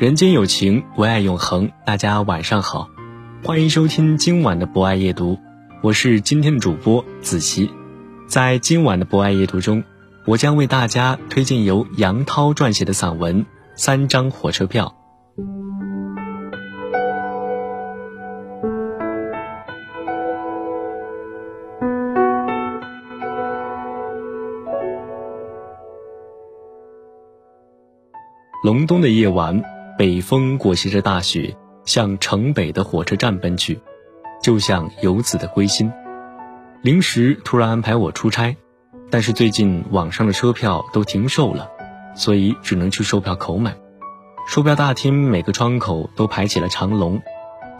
人间有情，唯爱永恒。大家晚上好，欢迎收听今晚的博爱夜读，我是今天的主播子琪。在今晚的博爱夜读中，我将为大家推荐由杨涛撰写的散文《三张火车票》。隆冬的夜晚。北风裹挟着大雪，向城北的火车站奔去，就像游子的归心。临时突然安排我出差，但是最近网上的车票都停售了，所以只能去售票口买。售票大厅每个窗口都排起了长龙，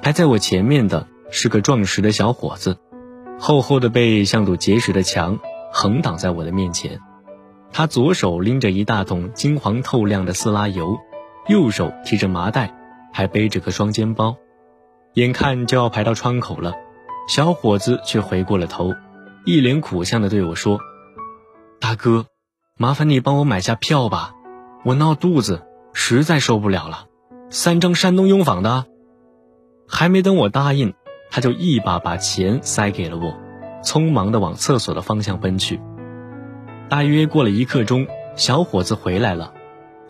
排在我前面的是个壮实的小伙子，厚厚的背像堵结实的墙，横挡在我的面前。他左手拎着一大桶金黄透亮的色拉油。右手提着麻袋，还背着个双肩包，眼看就要排到窗口了，小伙子却回过了头，一脸苦相的对我说：“大哥，麻烦你帮我买下票吧，我闹肚子，实在受不了了。三张山东拥坊的。”还没等我答应，他就一把把钱塞给了我，匆忙的往厕所的方向奔去。大约过了一刻钟，小伙子回来了。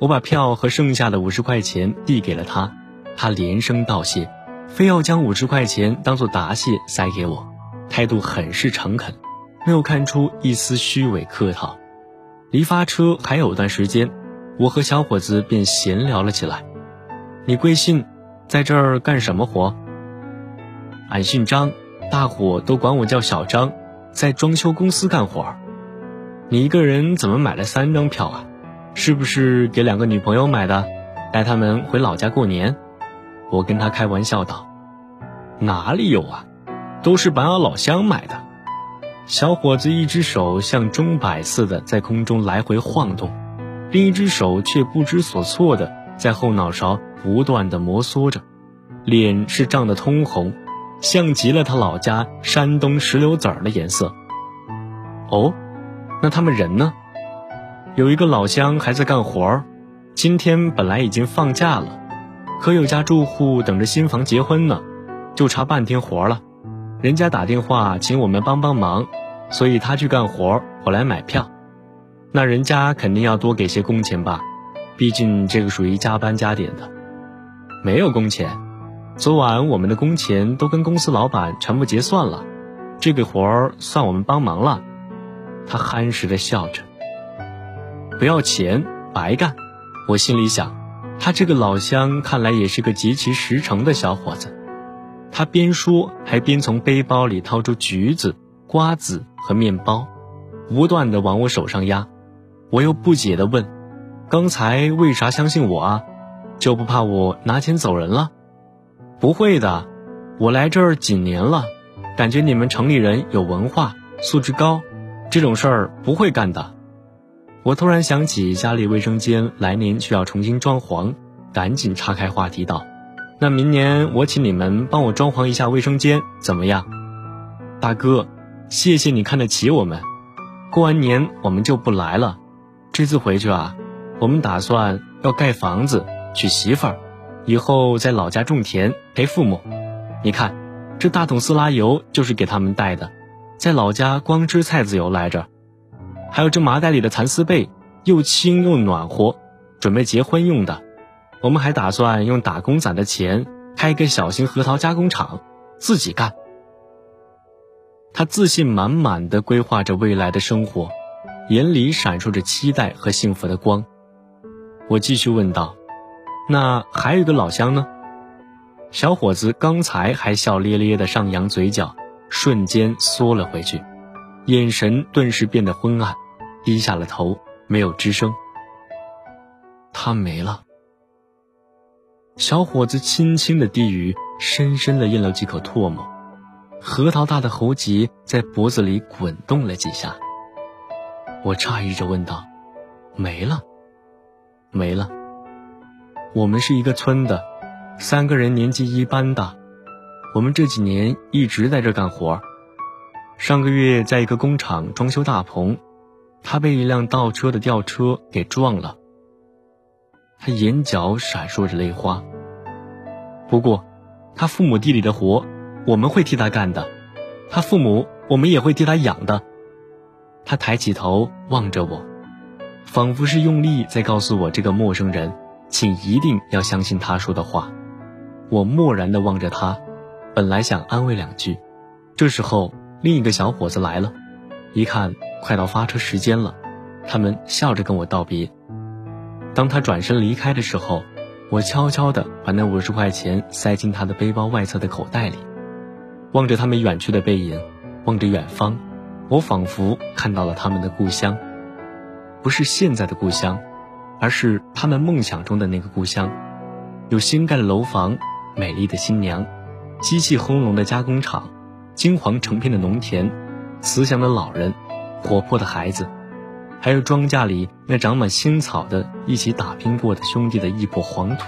我把票和剩下的五十块钱递给了他，他连声道谢，非要将五十块钱当做答谢塞给我，态度很是诚恳，没有看出一丝虚伪客套。离发车还有段时间，我和小伙子便闲聊了起来。你贵姓，在这儿干什么活？俺姓张，大伙都管我叫小张，在装修公司干活。你一个人怎么买了三张票啊？是不是给两个女朋友买的，带他们回老家过年？我跟他开玩笑道：“哪里有啊，都是帮俺老乡买的。”小伙子一只手像钟摆似的在空中来回晃动，另一只手却不知所措的在后脑勺不断的摩挲着，脸是涨得通红，像极了他老家山东石榴籽儿的颜色。哦，那他们人呢？有一个老乡还在干活儿，今天本来已经放假了，可有家住户等着新房结婚呢，就差半天活了。人家打电话请我们帮帮忙，所以他去干活，我来买票。那人家肯定要多给些工钱吧，毕竟这个属于加班加点的。没有工钱，昨晚我们的工钱都跟公司老板全部结算了，这个活儿算我们帮忙了。他憨实的笑着。不要钱白干，我心里想，他这个老乡看来也是个极其实诚的小伙子。他边说还边从背包里掏出橘子、瓜子和面包，不断的往我手上压。我又不解的问：“刚才为啥相信我啊？就不怕我拿钱走人了？”不会的，我来这儿几年了，感觉你们城里人有文化，素质高，这种事儿不会干的。我突然想起家里卫生间来年需要重新装潢，赶紧岔开话题道：“那明年我请你们帮我装潢一下卫生间，怎么样？”大哥，谢谢你看得起我们。过完年我们就不来了。这次回去啊，我们打算要盖房子、娶媳妇儿，以后在老家种田陪父母。你看，这大桶色拉油就是给他们带的，在老家光吃菜籽油来着。还有这麻袋里的蚕丝被，又轻又暖和，准备结婚用的。我们还打算用打工攒的钱开一个小型核桃加工厂，自己干。他自信满满的规划着未来的生活，眼里闪烁着期待和幸福的光。我继续问道：“那还有一个老乡呢？”小伙子刚才还笑咧咧的上扬嘴角，瞬间缩了回去，眼神顿时变得昏暗，低下了头，没有吱声。他没了。小伙子轻轻的低语，深深的咽了几口唾沫，核桃大的喉结在脖子里滚动了几下。我诧异着问道：“没了？没了？我们是一个村的，三个人年纪一般大，我们这几年一直在这干活。上个月在一个工厂装修大棚，他被一辆倒车的吊车给撞了。”他眼角闪烁着泪花。不过，他父母地里的活，我们会替他干的；他父母，我们也会替他养的。他抬起头望着我，仿佛是用力在告诉我这个陌生人，请一定要相信他说的话。我漠然地望着他，本来想安慰两句，这时候另一个小伙子来了，一看快到发车时间了，他们笑着跟我道别。当他转身离开的时候，我悄悄地把那五十块钱塞进他的背包外侧的口袋里，望着他们远去的背影，望着远方，我仿佛看到了他们的故乡，不是现在的故乡，而是他们梦想中的那个故乡，有新盖的楼房，美丽的新娘，机器轰隆的加工厂，金黄成片的农田，慈祥的老人，活泼的孩子。还有庄稼里那长满青草的、一起打拼过的兄弟的一抔黄土。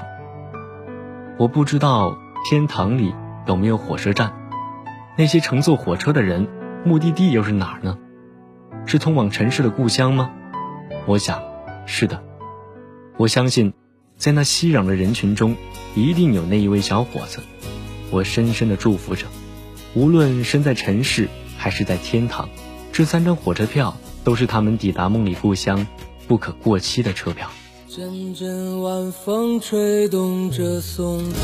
我不知道天堂里有没有火车站，那些乘坐火车的人，目的地又是哪儿呢？是通往城市的故乡吗？我想，是的。我相信，在那熙攘的人群中，一定有那一位小伙子。我深深的祝福着，无论身在城市还是在天堂，这三张火车票。都是他们抵达梦里故乡不可过期的车票。阵阵晚风吹动着松涛，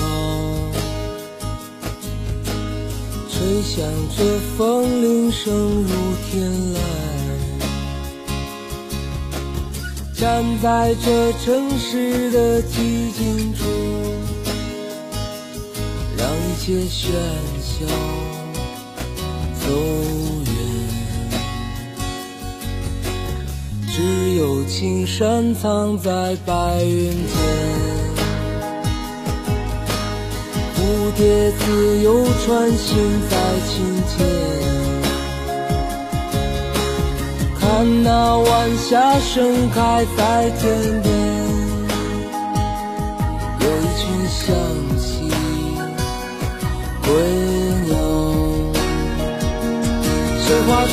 吹响着风铃声如天籁。站在这城市的寂静处，让一切喧嚣只有青山藏在白云间，蝴蝶自由穿行在清间，看那晚霞盛开在天边，有一群向西归鸟，谁画出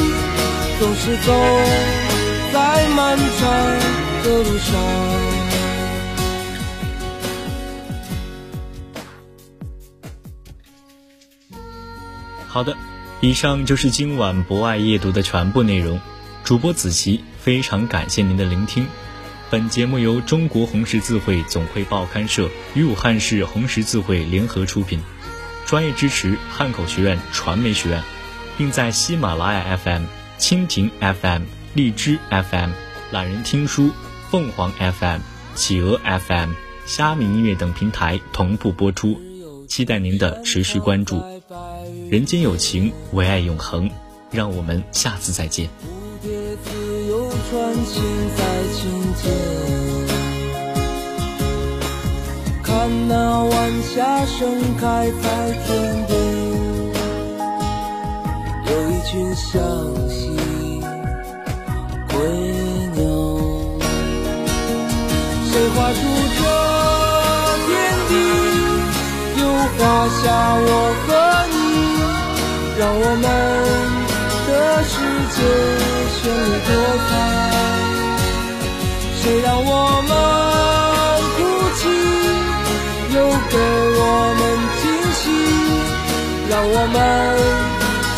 总是走在漫长的路上。好的，以上就是今晚博爱夜读的全部内容。主播子琪，非常感谢您的聆听。本节目由中国红十字会总会报刊社与武汉市红十字会联合出品，专业支持汉口学院传媒学院，并在喜马拉雅 FM。蜻蜓 FM、荔枝 FM、懒人听书、凤凰 FM、企鹅 FM、虾米音乐等平台同步播出，期待您的持续关注。人间有情，唯爱永恒，让我们下次再见。看那晚霞盛开在天边。有一群向西归鸟，谁画出这天地？又画下我和你，让我们的世界绚丽多彩。谁让我们哭泣，又给我们惊喜，让我们